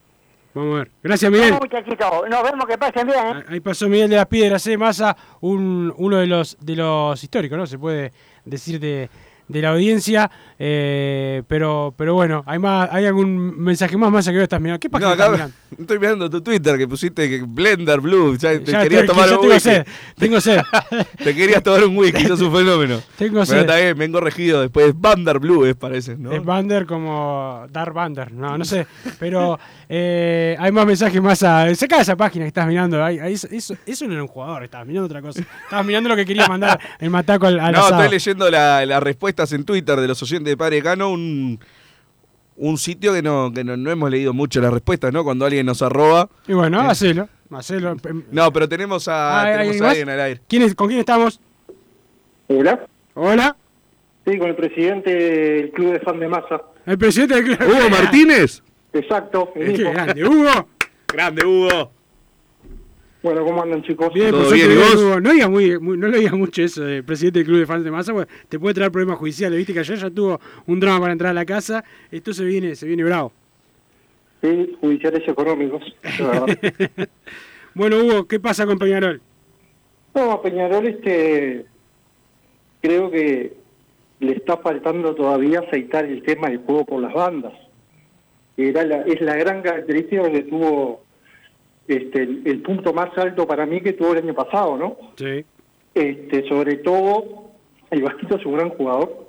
Vamos a ver. Gracias, Miguel. Vamos, muchachitos, nos vemos, que pasen bien, ¿eh? Ahí pasó Miguel de las Piedras, ¿eh? Massa, un, uno de los, de los históricos, ¿no? Se puede decir de, de la audiencia. eh, pero, pero bueno, hay más, hay algún mensaje más, Massa, que veo estás mirando. ¿Qué No, página acá estoy mirando tu Twitter que pusiste que Blender Blue. Ya te querías tomar un tengo whisky. sed, tengo sed. te querías tomar un whisky, sos un fenómeno. Tengo Pero sed. está bien, me han corregido después. Bander Blue es, parece, ¿no? Es Bander como Dark Bander, no, no sé. Pero eh, hay más mensajes más a. Saca esa página que estás mirando. Ahí, ahí- eso, eso no era un jugador, estabas mirando otra cosa. Estabas mirando lo que quería mandar el mataco al, al no, asado. estoy leyendo la- las respuestas en Twitter de los oyentes de Padre Cano, un, un sitio que no, que no, no hemos leído mucho las respuestas, ¿no? Cuando alguien nos arroba. Y bueno, Eh, hacelo. hacelo. No, pero tenemos a, Ah, ¿hay tenemos alguien a alguien al aire. ¿Quién es- ¿Con quién estamos? Hola. Hola. Sí, con el presidente del Club de Fan de Masa. El presidente del club. Hugo Martínez. Exacto. el Qué mismo. grande, Hugo. Grande, Hugo. Bueno, ¿cómo andan, chicos? Bien, por suerte, bien, Hugo. No digas muy, muy- no le digas mucho eso de presidente del club de fans de masa, porque te puede traer problemas judiciales. Viste que ayer ya tuvo un drama para entrar a la casa. Esto se viene, se viene bravo. Sí, judiciales y económicos. Bueno, Hugo, ¿qué pasa con Peñarol? no, a Peñarol este, creo que le está faltando todavía aceitar el tema del juego por las bandas. Era la, es la gran característica que tuvo este, el, el punto más alto para mí que tuvo el año pasado, ¿no? Sí. este, sobre todo el Vasquito es un gran jugador,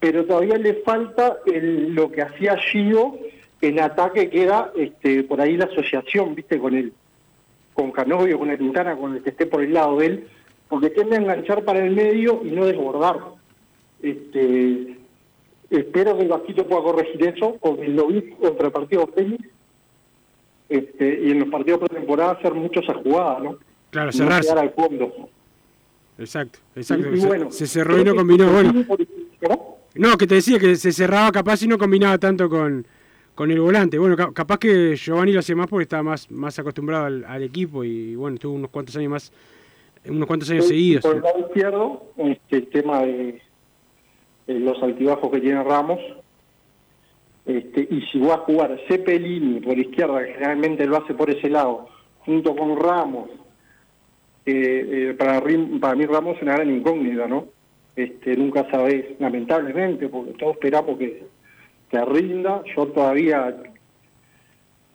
pero todavía le falta el- lo que hacía Gido en ataque, que era este, por ahí la asociación, viste, con él, con Canovio, con el Quintana, con el que esté por el lado de él, porque tiende a enganchar para el medio y no desbordar. Este, espero que el Vasquito pueda corregir eso, porque lo vi contra el partido Félix, este, y en los partidos pretemporada hacer mucho esa jugada, ¿no? Claro, No cerrarse. quedar al fondo. Exacto, exacto. Y- y se, bueno, se cerró y no combinó. Bueno, no, que te decía que se cerraba capaz y no combinaba tanto con, con el volante. Bueno, ca- capaz que Giovanni lo hacía más porque estaba más, más acostumbrado al, al equipo y bueno, estuvo unos cuantos años más, unos cuantos años Sí, seguidos. Por el lado izquierdo, este, el tema de, de los altibajos que tiene Ramos. Este, y si va a jugar Cepelini por izquierda, que generalmente lo hace por ese lado, junto con Ramos, eh, eh, para, mí Ramos es una gran incógnita, ¿no? Este, nunca sabés, lamentablemente, porque todos esperamos que, que rinda. Yo todavía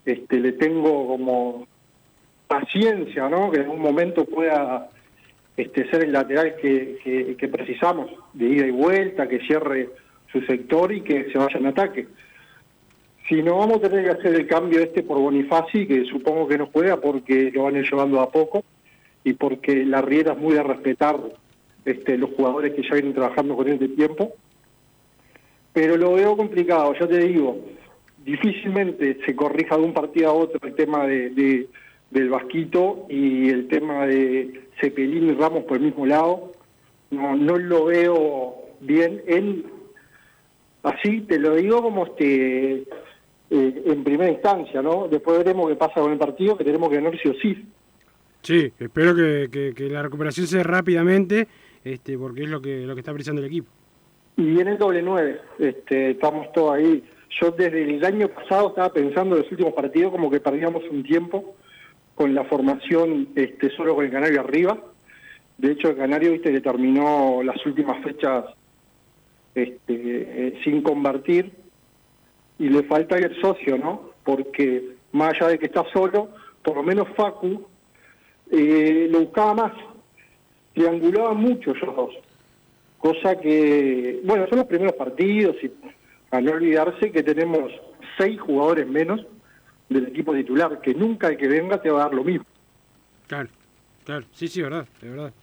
este, le tengo como paciencia, ¿no? Que en un momento pueda este, ser el lateral que, que- que precisamos, de ida y vuelta, que cierre su sector y que se vaya en ataque. Si no, vamos a tener que hacer el cambio este por Bonifaci, que supongo que no juega porque lo van a ir llevando a poco y porque la Riera es muy de respetar este, los jugadores que ya vienen trabajando con él de tiempo. Pero lo veo complicado, ya te digo, difícilmente se corrija de un partido a otro el tema de, de- del Vasquito y el tema de Cepelín y Ramos por el mismo lado. No, no lo veo bien. Él, así te lo digo como este eh, en primera instancia, ¿no? Después veremos qué pasa con el partido, que tenemos que ganar sí o sí. Sí, espero que, que- que la recuperación sea rápidamente, este, porque es lo que, lo que está precisando el equipo. Y viene el doble nueve, este, estamos todos ahí. Yo desde el año pasado estaba pensando en los últimos partidos como que perdíamos un tiempo con la formación este, solo con el Canario arriba. De hecho, el Canario viste que terminó las últimas fechas este, eh, sin convertir y le falta el socio, ¿no? Porque más allá de que está solo, por lo menos Facu eh, lo buscaba más, triangulaba mucho ellos dos cosa que, bueno, son los primeros partidos y a no olvidarse que tenemos seis jugadores menos del equipo titular, que nunca el que venga te va a dar lo mismo. Claro, claro, sí, sí, verdad, de verdad.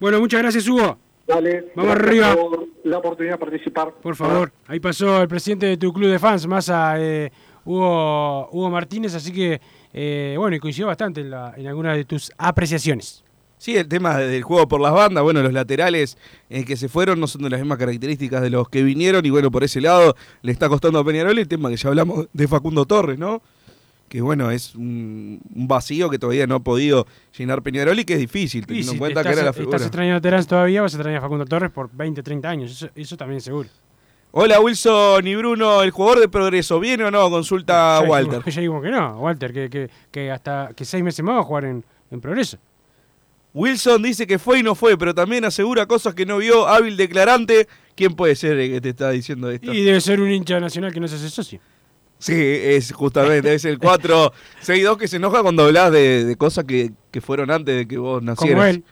Bueno, muchas gracias, Hugo. Dale, Vamos arriba. por la oportunidad de participar. Por favor, ahí pasó el presidente de tu club de fans, más a eh, Hugo, Hugo Martínez, así que, eh, bueno, y coincidió bastante en, la- en algunas de tus apreciaciones. Sí, el tema del juego por las bandas, bueno, los laterales eh, que se fueron no son de las mismas características de los que vinieron y bueno, por ese lado le está costando a Peñarol el tema que ya hablamos de Facundo Torres, ¿no? Que bueno, es un, un vacío que todavía no ha podido llenar Peñarol y que es difícil, teniendo si en cuenta que era la figura. estás extrañando a Terán todavía, vas a extrañar a Facundo Torres por 20, 30 años, eso, eso también seguro. Hola Wilson y Bruno, el jugador de progreso, ¿viene o no? Consulta Ya Walter. Ya dijimos que no, Walter, que, que, que hasta que seis meses más va a jugar en, en progreso. Wilson dice que fue y no fue, pero también asegura cosas que no vio, hábil declarante. ¿Quién puede ser el que te está diciendo esto? Y debe ser un hincha nacional que no se hace socio. Sí, es justamente, es el 462 que se enoja cuando hablas de, de cosas que, que fueron antes de que vos nacieras. Como él.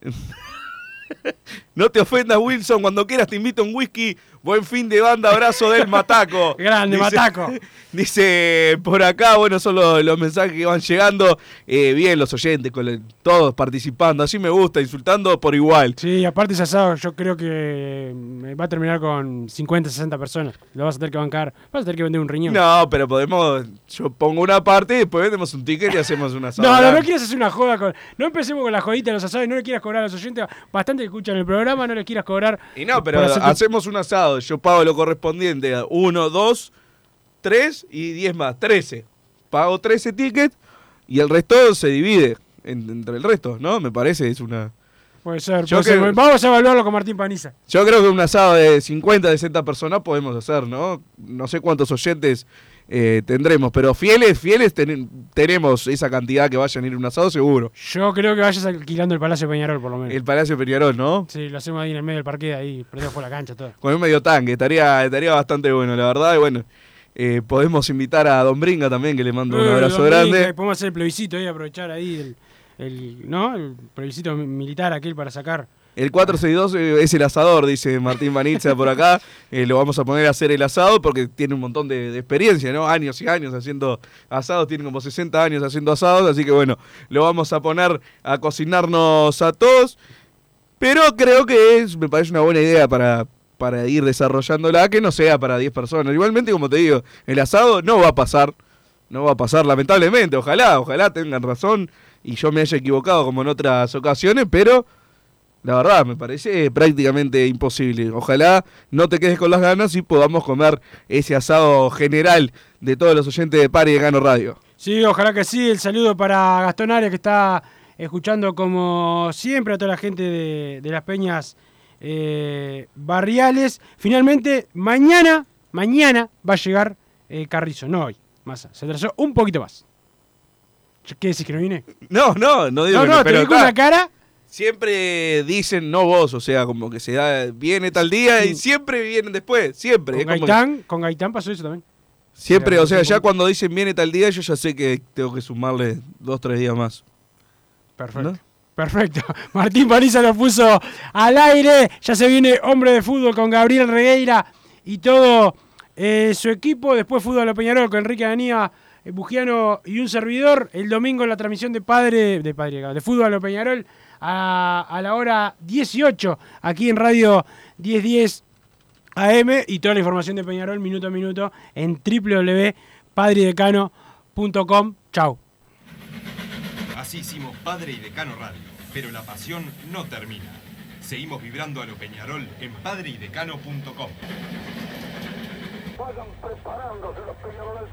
No te ofendas, Wilson. Cuando quieras te invito a un whisky. Buen fin de banda, abrazo del Mataco. Grande, Mataco. Dice por acá, bueno, son los, los mensajes que van llegando. Eh, bien, los oyentes, con el- todos participando. Así me gusta, insultando por igual. Sí, aparte ese asado yo creo que mm, va a terminar con 50, 60 personas. Lo vas a tener que bancar. Vas a tener que vender un riñón. No, pero podemos. Yo pongo una parte y después vendemos un ticket y hacemos una asado No, no, no quieras hacer una joda con. No empecemos con la jodita de los asados y no le quieras cobrar a los oyentes. Bastante escuchan el programa, no le quieras cobrar. Y no, pero hacemos un asado. Yo pago lo correspondiente a 1, 2, 3 y 10 más. 13. Pago 13 tickets y el resto se divide en- entre el resto, ¿no? Me parece, es una. Puede ser, Yo puede ser. que- Vamos a evaluarlo con Martín Paniza. Yo creo que un asado de 50, 60 personas podemos hacer, ¿no? No sé cuántos oyentes eh, tendremos, pero fieles, fieles ten- tenemos esa cantidad que vayan a ir un asado seguro. Yo creo que vayas alquilando el Palacio Peñarol, por lo menos. El Palacio Peñarol, ¿no? Sí, lo hacemos ahí en el medio del parque, ahí, prendido por la cancha, todo. Con un medio tanque, estaría, estaría bastante bueno, la verdad. Y bueno, eh, podemos invitar a Don Bringa también, que le mando un Eh, abrazo grande. Podemos hacer el plebiscito ahí, aprovechar ahí el, el- ¿no? el plebiscito mi- militar aquel para sacar El 462 eh, es el asador, dice Martín Vanitza por acá. Eh, lo vamos a poner a hacer el asado porque tiene un montón de, de experiencia, ¿no? Años y años haciendo asados, tiene como 60 años haciendo asados, así que bueno, lo vamos a poner a cocinarnos a todos. Pero creo que es, me parece una buena idea para, para ir desarrollándola, que no sea para 10 personas. Igualmente, como te digo, el asado no va a pasar, no va a pasar, lamentablemente. Ojalá, ojalá tengan razón y yo me haya equivocado como en otras ocasiones, pero la verdad me parece prácticamente imposible. Ojalá no te quedes con las ganas y podamos comer ese asado general de todos los oyentes de Pari de Gano Radio. Sí, ojalá que sí. El saludo para Gastón Arias que está escuchando como siempre a toda la gente de, de las peñas eh, barriales. Finalmente, mañana, mañana va a llegar eh, Carrizo, no hoy. Más, se atrasó un poquito más. ¿Qué decís que no vine? No, no, no digo No, que no, te vi con la cara. Siempre dicen no vos, o sea, como que se da, viene tal día y siempre vienen después, siempre. Con que- Gaitán, con Gaitán pasó eso también. siempre, o sea, ya cuando dicen viene tal día, yo ya sé que tengo que sumarle dos, tres días más. Perfecto. Perfecto. Martín Paniza lo puso al aire. Ya se viene hombre de fútbol con Gabriel Regueira y todo eh, su equipo. Después fútbol a Peñarol con Enrique Danía, eh, Bugiano y un servidor. El domingo la transmisión de padre, de padre, de fútbol a Peñarol a, a la hora 18 aquí en Radio 1010 AM y toda la información de Peñarol minuto a minuto en www.padridecano.com. Chau. Así hicimos Padre y Decano Radio, pero la pasión no termina. Seguimos vibrando a lo Peñarol en padreidecano.com. Vayan preparándose los peñaroles.